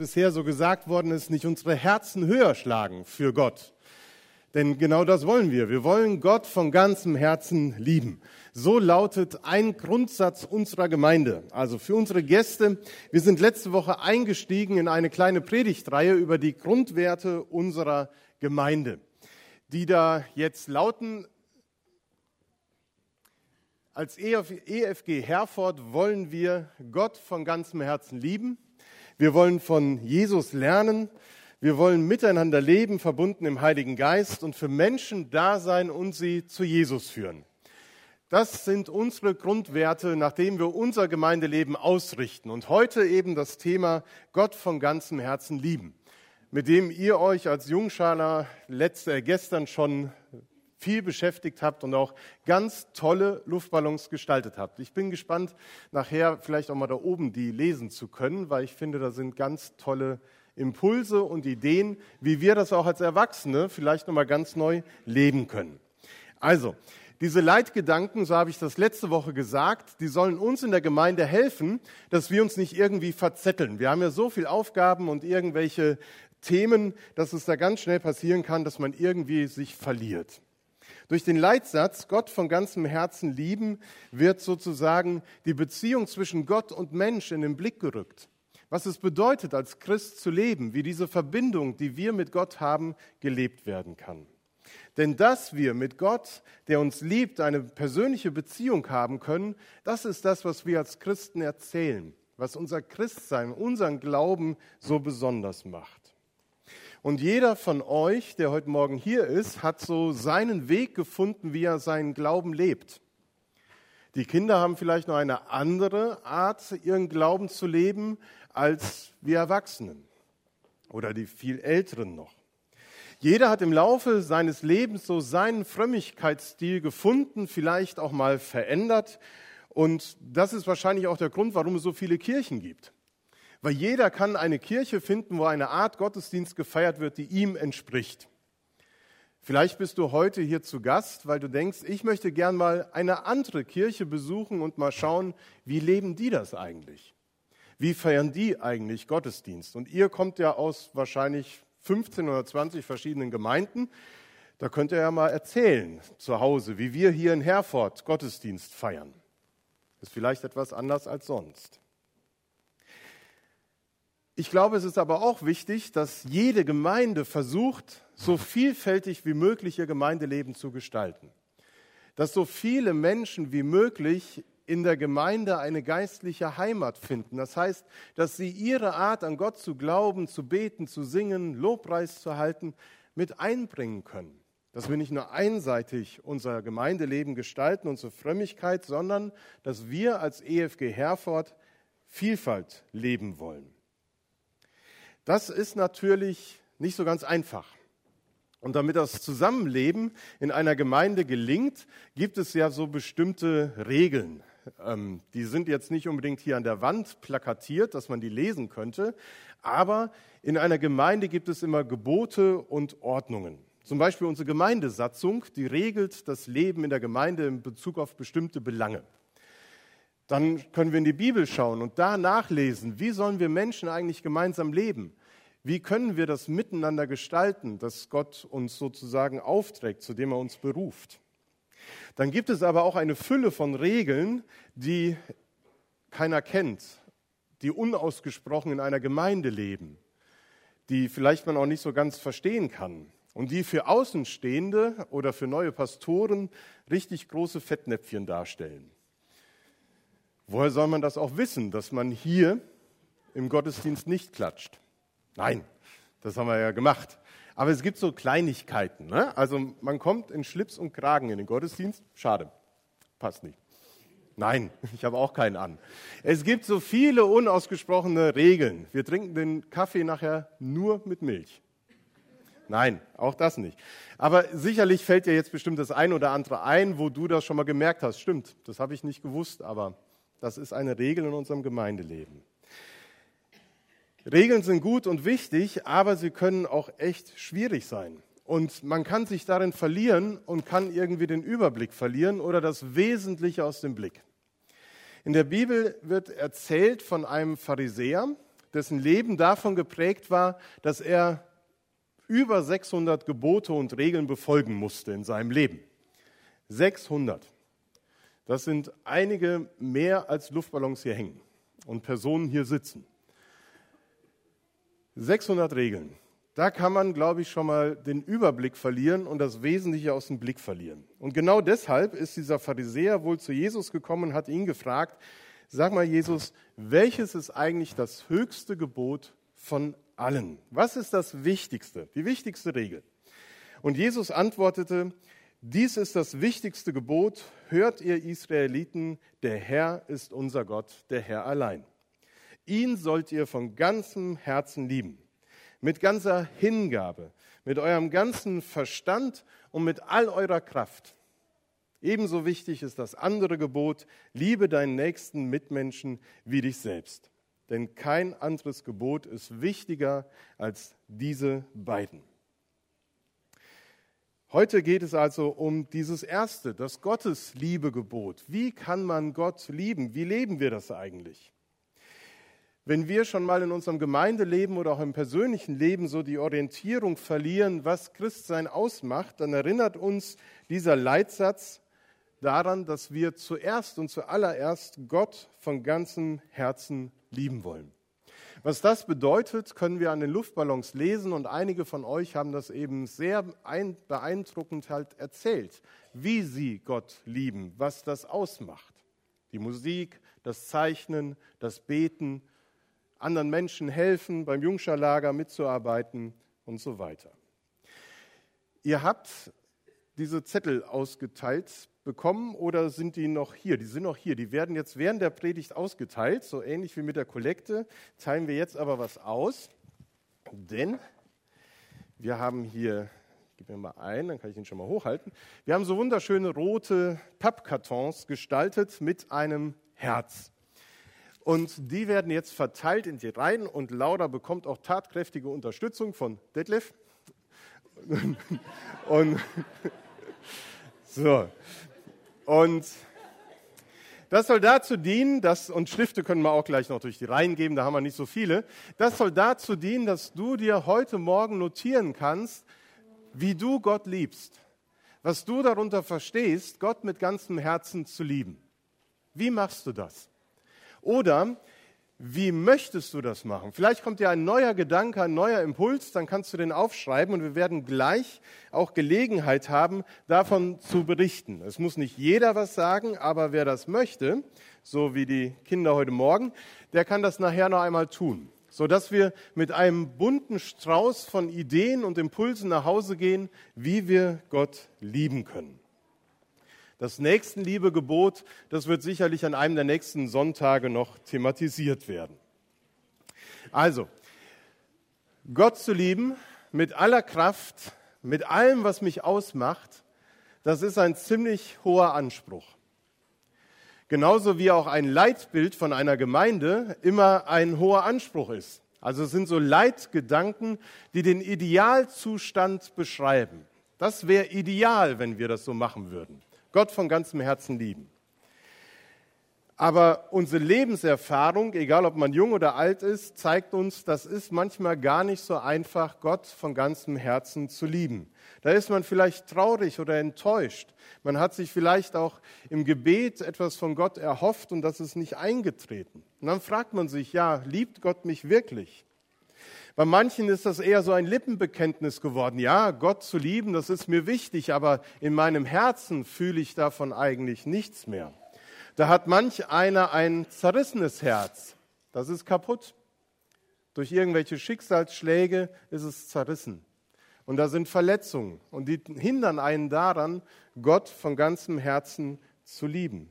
bisher so gesagt worden ist, nicht unsere Herzen höher schlagen für Gott. Denn genau das wollen wir. Wir wollen Gott von ganzem Herzen lieben. So lautet ein Grundsatz unserer Gemeinde. Also für unsere Gäste. Wir sind letzte Woche eingestiegen in eine kleine Predigtreihe über die Grundwerte unserer Gemeinde, die da jetzt lauten, als EFG Herford wollen wir Gott von ganzem Herzen lieben. Wir wollen von Jesus lernen. Wir wollen miteinander leben, verbunden im Heiligen Geist und für Menschen da sein und sie zu Jesus führen. Das sind unsere Grundwerte, nach denen wir unser Gemeindeleben ausrichten. Und heute eben das Thema Gott von ganzem Herzen lieben, mit dem ihr euch als Jungschaler letzte, gestern schon viel beschäftigt habt und auch ganz tolle Luftballons gestaltet habt. Ich bin gespannt, nachher vielleicht auch mal da oben die lesen zu können, weil ich finde, da sind ganz tolle Impulse und Ideen, wie wir das auch als Erwachsene vielleicht noch mal ganz neu leben können. Also, diese Leitgedanken, so habe ich das letzte Woche gesagt, die sollen uns in der Gemeinde helfen, dass wir uns nicht irgendwie verzetteln. Wir haben ja so viele Aufgaben und irgendwelche Themen, dass es da ganz schnell passieren kann, dass man irgendwie sich verliert. Durch den Leitsatz Gott von ganzem Herzen lieben wird sozusagen die Beziehung zwischen Gott und Mensch in den Blick gerückt. Was es bedeutet, als Christ zu leben, wie diese Verbindung, die wir mit Gott haben, gelebt werden kann. Denn dass wir mit Gott, der uns liebt, eine persönliche Beziehung haben können, das ist das, was wir als Christen erzählen, was unser Christsein, unseren Glauben so besonders macht. Und jeder von euch, der heute Morgen hier ist, hat so seinen Weg gefunden, wie er seinen Glauben lebt. Die Kinder haben vielleicht noch eine andere Art, ihren Glauben zu leben, als wir Erwachsenen oder die viel Älteren noch. Jeder hat im Laufe seines Lebens so seinen Frömmigkeitsstil gefunden, vielleicht auch mal verändert. Und das ist wahrscheinlich auch der Grund, warum es so viele Kirchen gibt. Weil jeder kann eine Kirche finden, wo eine Art Gottesdienst gefeiert wird, die ihm entspricht. Vielleicht bist du heute hier zu Gast, weil du denkst, ich möchte gern mal eine andere Kirche besuchen und mal schauen, wie leben die das eigentlich? Wie feiern die eigentlich Gottesdienst? Und ihr kommt ja aus wahrscheinlich 15 oder 20 verschiedenen Gemeinden. Da könnt ihr ja mal erzählen zu Hause, wie wir hier in Herford Gottesdienst feiern. Ist vielleicht etwas anders als sonst. Ich glaube, es ist aber auch wichtig, dass jede Gemeinde versucht, so vielfältig wie möglich ihr Gemeindeleben zu gestalten. Dass so viele Menschen wie möglich in der Gemeinde eine geistliche Heimat finden. Das heißt, dass sie ihre Art an Gott zu glauben, zu beten, zu singen, Lobpreis zu halten, mit einbringen können. Dass wir nicht nur einseitig unser Gemeindeleben gestalten, unsere Frömmigkeit, sondern dass wir als EFG Herford Vielfalt leben wollen. Das ist natürlich nicht so ganz einfach. Und damit das Zusammenleben in einer Gemeinde gelingt, gibt es ja so bestimmte Regeln. Ähm, die sind jetzt nicht unbedingt hier an der Wand plakatiert, dass man die lesen könnte, aber in einer Gemeinde gibt es immer Gebote und Ordnungen. Zum Beispiel unsere Gemeindesatzung, die regelt das Leben in der Gemeinde in Bezug auf bestimmte Belange. Dann können wir in die Bibel schauen und da nachlesen, wie sollen wir Menschen eigentlich gemeinsam leben? Wie können wir das miteinander gestalten, dass Gott uns sozusagen aufträgt, zu dem er uns beruft? Dann gibt es aber auch eine Fülle von Regeln, die keiner kennt, die unausgesprochen in einer Gemeinde leben, die vielleicht man auch nicht so ganz verstehen kann und die für Außenstehende oder für neue Pastoren richtig große Fettnäpfchen darstellen. Woher soll man das auch wissen, dass man hier im Gottesdienst nicht klatscht? Nein, das haben wir ja gemacht. Aber es gibt so Kleinigkeiten. Ne? Also man kommt in Schlips und Kragen in den Gottesdienst. Schade, passt nicht. Nein, ich habe auch keinen an. Es gibt so viele unausgesprochene Regeln. Wir trinken den Kaffee nachher nur mit Milch. Nein, auch das nicht. Aber sicherlich fällt dir jetzt bestimmt das ein oder andere ein, wo du das schon mal gemerkt hast. Stimmt, das habe ich nicht gewusst, aber das ist eine Regel in unserem Gemeindeleben. Regeln sind gut und wichtig, aber sie können auch echt schwierig sein. Und man kann sich darin verlieren und kann irgendwie den Überblick verlieren oder das Wesentliche aus dem Blick. In der Bibel wird erzählt von einem Pharisäer, dessen Leben davon geprägt war, dass er über 600 Gebote und Regeln befolgen musste in seinem Leben. 600. Das sind einige mehr als Luftballons hier hängen und Personen hier sitzen. 600 Regeln. Da kann man, glaube ich, schon mal den Überblick verlieren und das Wesentliche aus dem Blick verlieren. Und genau deshalb ist dieser Pharisäer wohl zu Jesus gekommen und hat ihn gefragt, sag mal Jesus, welches ist eigentlich das höchste Gebot von allen? Was ist das Wichtigste, die wichtigste Regel? Und Jesus antwortete, dies ist das wichtigste Gebot, hört ihr Israeliten, der Herr ist unser Gott, der Herr allein. Ihn sollt ihr von ganzem Herzen lieben, mit ganzer Hingabe, mit eurem ganzen Verstand und mit all eurer Kraft. Ebenso wichtig ist das andere Gebot, liebe deinen nächsten Mitmenschen wie dich selbst denn kein anderes Gebot ist wichtiger als diese beiden. Heute geht es also um dieses erste, das Gottesliebe-Gebot. Wie kann man Gott lieben? Wie leben wir das eigentlich? Wenn wir schon mal in unserem Gemeindeleben oder auch im persönlichen Leben so die Orientierung verlieren, was Christsein ausmacht, dann erinnert uns dieser Leitsatz daran, dass wir zuerst und zuallererst Gott von ganzem Herzen lieben wollen. Was das bedeutet, können wir an den Luftballons lesen und einige von euch haben das eben sehr beeindruckend halt erzählt, wie sie Gott lieben, was das ausmacht. Die Musik, das Zeichnen, das Beten, anderen Menschen helfen, beim Jungscherlager mitzuarbeiten und so weiter. Ihr habt diese Zettel ausgeteilt bekommen oder sind die noch hier? Die sind noch hier. Die werden jetzt während der Predigt ausgeteilt, so ähnlich wie mit der Kollekte. Teilen wir jetzt aber was aus, denn wir haben hier, gib mir mal ein, dann kann ich ihn schon mal hochhalten. Wir haben so wunderschöne rote Pappkartons gestaltet mit einem Herz. Und die werden jetzt verteilt in die Reihen und Laura bekommt auch tatkräftige Unterstützung von Detlef. und so, und das soll dazu dienen, dass, und Schrifte können wir auch gleich noch durch die Reihen geben, da haben wir nicht so viele. Das soll dazu dienen, dass du dir heute Morgen notieren kannst, wie du Gott liebst. Was du darunter verstehst, Gott mit ganzem Herzen zu lieben. Wie machst du das? Oder wie möchtest du das machen? Vielleicht kommt dir ein neuer Gedanke, ein neuer Impuls, dann kannst du den aufschreiben und wir werden gleich auch Gelegenheit haben, davon zu berichten. Es muss nicht jeder was sagen, aber wer das möchte, so wie die Kinder heute Morgen, der kann das nachher noch einmal tun, sodass wir mit einem bunten Strauß von Ideen und Impulsen nach Hause gehen, wie wir Gott lieben können. Das Nächstenliebe-Gebot, das wird sicherlich an einem der nächsten Sonntage noch thematisiert werden. Also, Gott zu lieben mit aller Kraft, mit allem, was mich ausmacht, das ist ein ziemlich hoher Anspruch. Genauso wie auch ein Leitbild von einer Gemeinde immer ein hoher Anspruch ist. Also es sind so Leitgedanken, die den Idealzustand beschreiben. Das wäre ideal, wenn wir das so machen würden. Gott von ganzem Herzen lieben. Aber unsere Lebenserfahrung, egal ob man jung oder alt ist, zeigt uns, das ist manchmal gar nicht so einfach, Gott von ganzem Herzen zu lieben. Da ist man vielleicht traurig oder enttäuscht. Man hat sich vielleicht auch im Gebet etwas von Gott erhofft und das ist nicht eingetreten. Und dann fragt man sich, ja, liebt Gott mich wirklich? Bei manchen ist das eher so ein Lippenbekenntnis geworden. Ja, Gott zu lieben, das ist mir wichtig, aber in meinem Herzen fühle ich davon eigentlich nichts mehr. Da hat manch einer ein zerrissenes Herz. Das ist kaputt. Durch irgendwelche Schicksalsschläge ist es zerrissen. Und da sind Verletzungen und die hindern einen daran, Gott von ganzem Herzen zu lieben.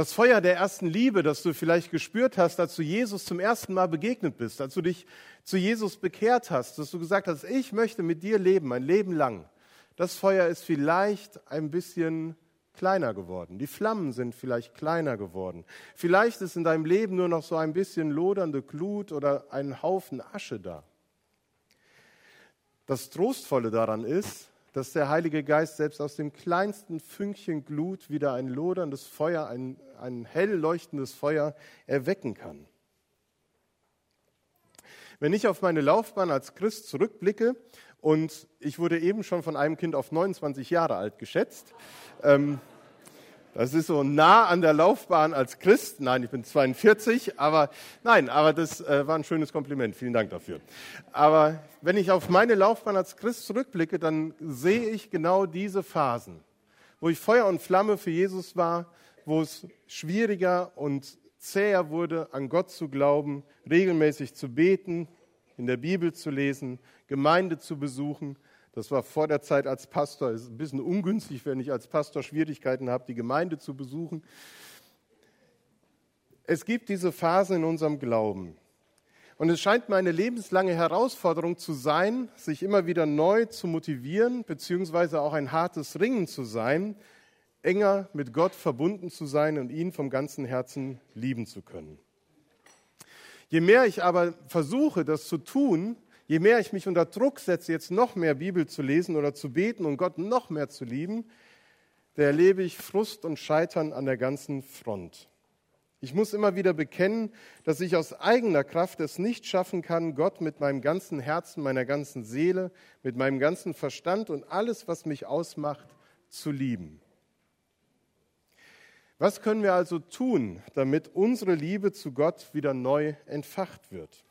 Das Feuer der ersten Liebe, das du vielleicht gespürt hast, als du Jesus zum ersten Mal begegnet bist, als du dich zu Jesus bekehrt hast, dass du gesagt hast, ich möchte mit dir leben, mein Leben lang. Das Feuer ist vielleicht ein bisschen kleiner geworden. Die Flammen sind vielleicht kleiner geworden. Vielleicht ist in deinem Leben nur noch so ein bisschen lodernde Glut oder ein Haufen Asche da. Das Trostvolle daran ist, dass der Heilige Geist selbst aus dem kleinsten Fünkchen Glut wieder ein loderndes Feuer, ein, ein hell leuchtendes Feuer erwecken kann. Wenn ich auf meine Laufbahn als Christ zurückblicke, und ich wurde eben schon von einem Kind auf 29 Jahre alt geschätzt, ähm, das ist so nah an der Laufbahn als Christ. Nein, ich bin 42, aber nein, aber das äh, war ein schönes Kompliment. Vielen Dank dafür. Aber wenn ich auf meine Laufbahn als Christ zurückblicke, dann sehe ich genau diese Phasen, wo ich Feuer und Flamme für Jesus war, wo es schwieriger und zäher wurde, an Gott zu glauben, regelmäßig zu beten, in der Bibel zu lesen, Gemeinde zu besuchen. Das war vor der Zeit als Pastor. Es ist ein bisschen ungünstig, wenn ich als Pastor Schwierigkeiten habe, die Gemeinde zu besuchen. Es gibt diese Phasen in unserem Glauben. Und es scheint mir eine lebenslange Herausforderung zu sein, sich immer wieder neu zu motivieren, beziehungsweise auch ein hartes Ringen zu sein, enger mit Gott verbunden zu sein und ihn vom ganzen Herzen lieben zu können. Je mehr ich aber versuche, das zu tun, je mehr ich mich unter Druck setze, jetzt noch mehr Bibel zu lesen oder zu beten und Gott noch mehr zu lieben, da erlebe ich Frust und Scheitern an der ganzen Front. Ich muss immer wieder bekennen, dass ich aus eigener Kraft es nicht schaffen kann, Gott mit meinem ganzen Herzen, meiner ganzen Seele, mit meinem ganzen Verstand und alles, was mich ausmacht, zu lieben. Was können wir also tun, damit unsere Liebe zu Gott wieder neu entfacht wird?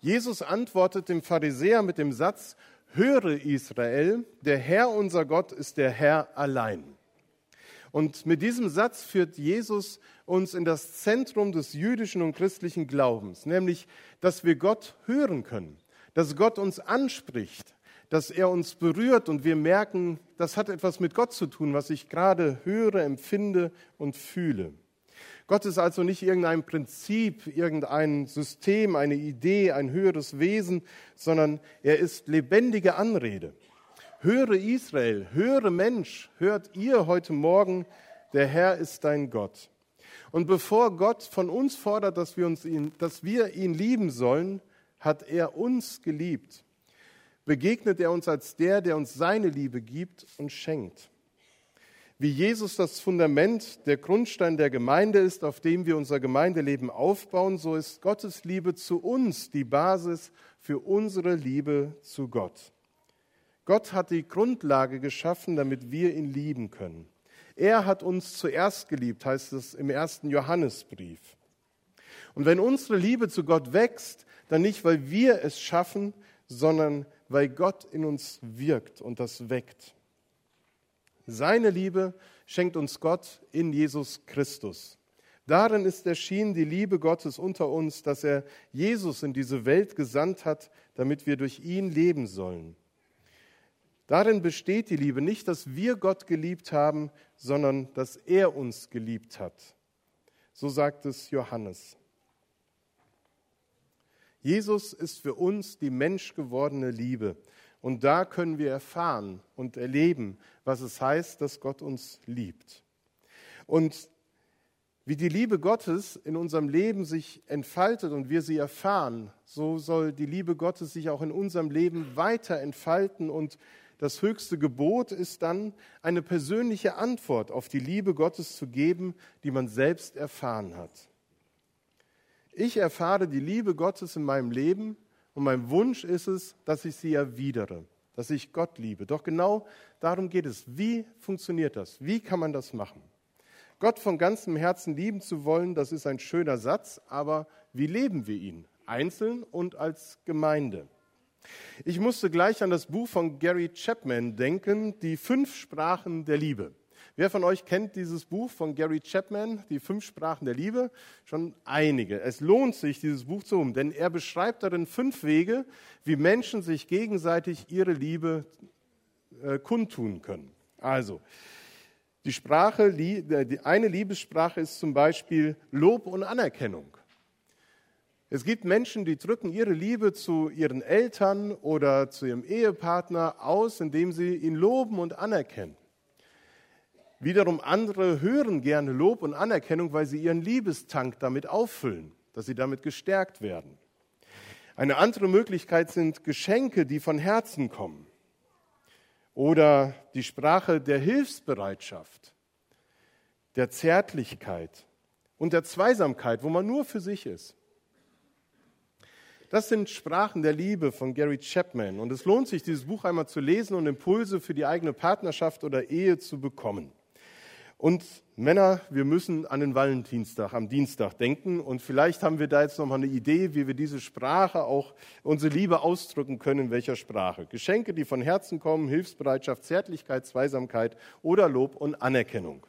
Jesus antwortet dem Pharisäer mit dem Satz, Höre Israel, der Herr unser Gott ist der Herr allein. Und mit diesem Satz führt Jesus uns in das Zentrum des jüdischen und christlichen Glaubens, nämlich, dass wir Gott hören können, dass Gott uns anspricht, dass er uns berührt und wir merken, das hat etwas mit Gott zu tun, was ich gerade höre, empfinde und fühle. Gott ist also nicht irgendein Prinzip, irgendein System, eine Idee, ein höheres Wesen, sondern er ist lebendige Anrede. Höre Israel, höre Mensch, hört ihr heute Morgen, der Herr ist dein Gott. Und bevor Gott von uns fordert, dass wir, uns ihn, dass wir ihn lieben sollen, hat er uns geliebt begegnet er uns als der, der uns seine Liebe gibt und schenkt. Wie Jesus das Fundament, der Grundstein der Gemeinde ist, auf dem wir unser Gemeindeleben aufbauen, so ist Gottes Liebe zu uns die Basis für unsere Liebe zu Gott. Gott hat die Grundlage geschaffen, damit wir ihn lieben können. Er hat uns zuerst geliebt, heißt es im ersten Johannesbrief. Und wenn unsere Liebe zu Gott wächst, dann nicht, weil wir es schaffen, sondern weil Gott in uns wirkt und das weckt. Seine Liebe schenkt uns Gott in Jesus Christus. Darin ist erschienen die Liebe Gottes unter uns, dass er Jesus in diese Welt gesandt hat, damit wir durch ihn leben sollen. Darin besteht die Liebe nicht, dass wir Gott geliebt haben, sondern dass er uns geliebt hat. So sagt es Johannes. Jesus ist für uns die menschgewordene Liebe. Und da können wir erfahren und erleben, was es heißt, dass Gott uns liebt. Und wie die Liebe Gottes in unserem Leben sich entfaltet und wir sie erfahren, so soll die Liebe Gottes sich auch in unserem Leben weiter entfalten. Und das höchste Gebot ist dann, eine persönliche Antwort auf die Liebe Gottes zu geben, die man selbst erfahren hat. Ich erfahre die Liebe Gottes in meinem Leben und mein Wunsch ist es, dass ich sie erwidere, dass ich Gott liebe. Doch genau darum geht es. Wie funktioniert das? Wie kann man das machen? Gott von ganzem Herzen lieben zu wollen, das ist ein schöner Satz, aber wie leben wir ihn? Einzeln und als Gemeinde. Ich musste gleich an das Buch von Gary Chapman denken, Die fünf Sprachen der Liebe. Wer von euch kennt dieses Buch von Gary Chapman, Die fünf Sprachen der Liebe? Schon einige. Es lohnt sich, dieses Buch zu um, denn er beschreibt darin fünf Wege, wie Menschen sich gegenseitig ihre Liebe äh, kundtun können. Also, die Sprache, äh, die eine Liebessprache ist zum Beispiel Lob und Anerkennung. Es gibt Menschen, die drücken ihre Liebe zu ihren Eltern oder zu ihrem Ehepartner aus, indem sie ihn loben und anerkennen. Wiederum andere hören gerne Lob und Anerkennung, weil sie ihren Liebestank damit auffüllen, dass sie damit gestärkt werden. Eine andere Möglichkeit sind Geschenke, die von Herzen kommen. Oder die Sprache der Hilfsbereitschaft, der Zärtlichkeit und der Zweisamkeit, wo man nur für sich ist. Das sind Sprachen der Liebe von Gary Chapman. Und es lohnt sich, dieses Buch einmal zu lesen und Impulse für die eigene Partnerschaft oder Ehe zu bekommen. Und Männer, wir müssen an den Valentinstag, am Dienstag denken. Und vielleicht haben wir da jetzt nochmal eine Idee, wie wir diese Sprache auch, unsere Liebe ausdrücken können, in welcher Sprache. Geschenke, die von Herzen kommen, Hilfsbereitschaft, Zärtlichkeit, Zweisamkeit oder Lob und Anerkennung.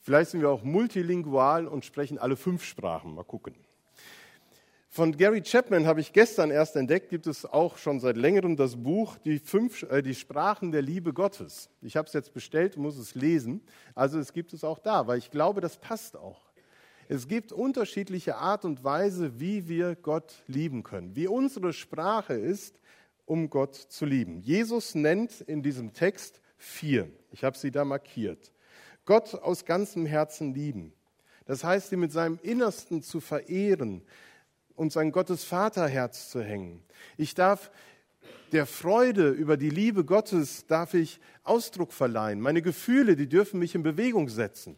Vielleicht sind wir auch multilingual und sprechen alle fünf Sprachen. Mal gucken. Von Gary Chapman habe ich gestern erst entdeckt, gibt es auch schon seit längerem das Buch Die, fünf, äh, die Sprachen der Liebe Gottes. Ich habe es jetzt bestellt, muss es lesen. Also es gibt es auch da, weil ich glaube, das passt auch. Es gibt unterschiedliche Art und Weise, wie wir Gott lieben können, wie unsere Sprache ist, um Gott zu lieben. Jesus nennt in diesem Text vier. Ich habe sie da markiert. Gott aus ganzem Herzen lieben. Das heißt, ihn mit seinem Innersten zu verehren, uns ein Gottes Vaterherz zu hängen. Ich darf der Freude über die Liebe Gottes darf ich Ausdruck verleihen. Meine Gefühle, die dürfen mich in Bewegung setzen.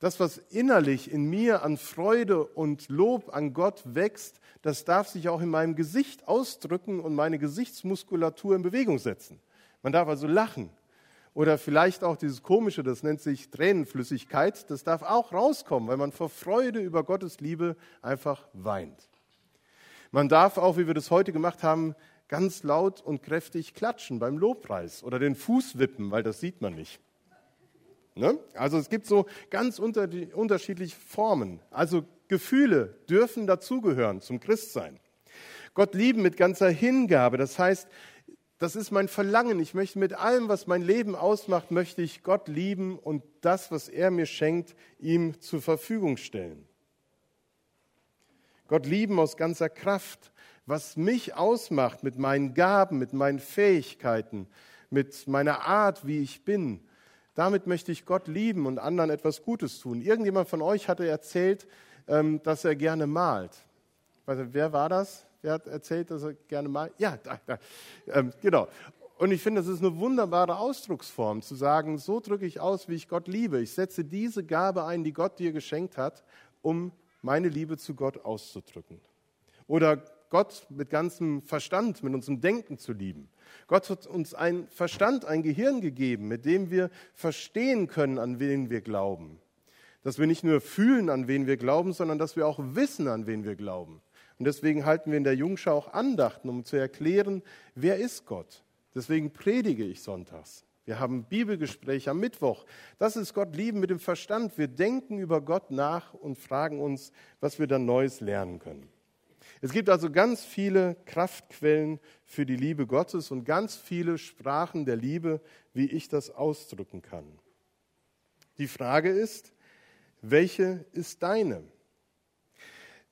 Das, was innerlich in mir an Freude und Lob an Gott wächst, das darf sich auch in meinem Gesicht ausdrücken und meine Gesichtsmuskulatur in Bewegung setzen. Man darf also lachen. Oder vielleicht auch dieses Komische, das nennt sich Tränenflüssigkeit, das darf auch rauskommen, weil man vor Freude über Gottes Liebe einfach weint. Man darf auch, wie wir das heute gemacht haben, ganz laut und kräftig klatschen beim Lobpreis oder den Fuß wippen, weil das sieht man nicht. Ne? Also es gibt so ganz unter unterschiedliche Formen. Also Gefühle dürfen dazugehören zum Christsein. Gott lieben mit ganzer Hingabe, das heißt, das ist mein Verlangen. Ich möchte mit allem, was mein Leben ausmacht, möchte ich Gott lieben und das, was er mir schenkt, ihm zur Verfügung stellen. Gott lieben aus ganzer Kraft, was mich ausmacht mit meinen Gaben, mit meinen Fähigkeiten, mit meiner Art, wie ich bin. Damit möchte ich Gott lieben und anderen etwas Gutes tun. Irgendjemand von euch hatte erzählt, ähm, dass er gerne malt. wer war das? Wer hat erzählt, dass er gerne malt? Ja, da, da. Ähm, genau. Und ich finde, das ist eine wunderbare Ausdrucksform, zu sagen, so drücke ich aus, wie ich Gott liebe. Ich setze diese Gabe ein, die Gott dir geschenkt hat, um meine Liebe zu Gott auszudrücken. Oder Gott mit ganzem Verstand, mit unserem Denken zu lieben. Gott hat uns einen Verstand, ein Gehirn gegeben, mit dem wir verstehen können, an wen wir glauben. Dass wir nicht nur fühlen, an wen wir glauben, sondern dass wir auch wissen, an wen wir glauben. Und deswegen halten wir in der Jungschau auch Andachten, um zu erklären, wer ist Gott. Deswegen predige ich sonntags. Wir haben Bibelgespräche am Mittwoch. Das ist Gott lieben mit dem Verstand. Wir denken über Gott nach und fragen uns, was wir dann Neues lernen können. Es gibt also ganz viele Kraftquellen für die Liebe Gottes und ganz viele Sprachen der Liebe, wie ich das ausdrücken kann. Die Frage ist, welche ist deine?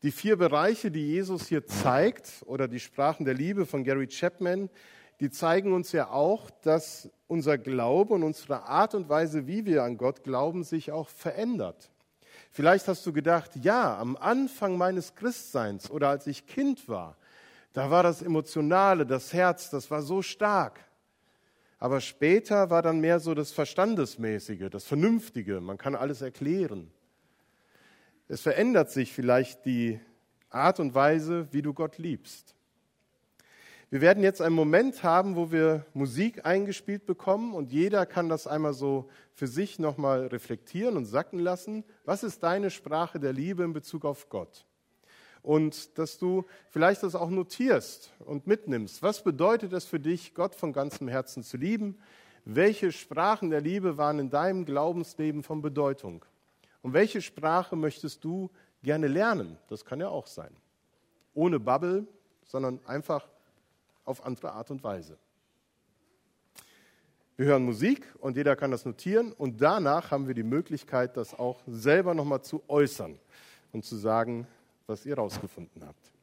Die vier Bereiche, die Jesus hier zeigt, oder die Sprachen der Liebe von Gary Chapman, die zeigen uns ja auch, dass unser Glaube und unsere Art und Weise, wie wir an Gott glauben, sich auch verändert. Vielleicht hast du gedacht, ja, am Anfang meines Christseins oder als ich Kind war, da war das Emotionale, das Herz, das war so stark. Aber später war dann mehr so das Verstandesmäßige, das Vernünftige, man kann alles erklären. Es verändert sich vielleicht die Art und Weise, wie du Gott liebst. Wir werden jetzt einen Moment haben, wo wir Musik eingespielt bekommen und jeder kann das einmal so für sich nochmal reflektieren und sacken lassen. Was ist deine Sprache der Liebe in Bezug auf Gott? Und dass du vielleicht das auch notierst und mitnimmst. Was bedeutet es für dich, Gott von ganzem Herzen zu lieben? Welche Sprachen der Liebe waren in deinem Glaubensleben von Bedeutung? Und welche Sprache möchtest du gerne lernen? Das kann ja auch sein. Ohne Bubble, sondern einfach auf andere Art und Weise. Wir hören Musik und jeder kann das notieren und danach haben wir die Möglichkeit, das auch selber nochmal zu äußern und zu sagen, was ihr rausgefunden habt.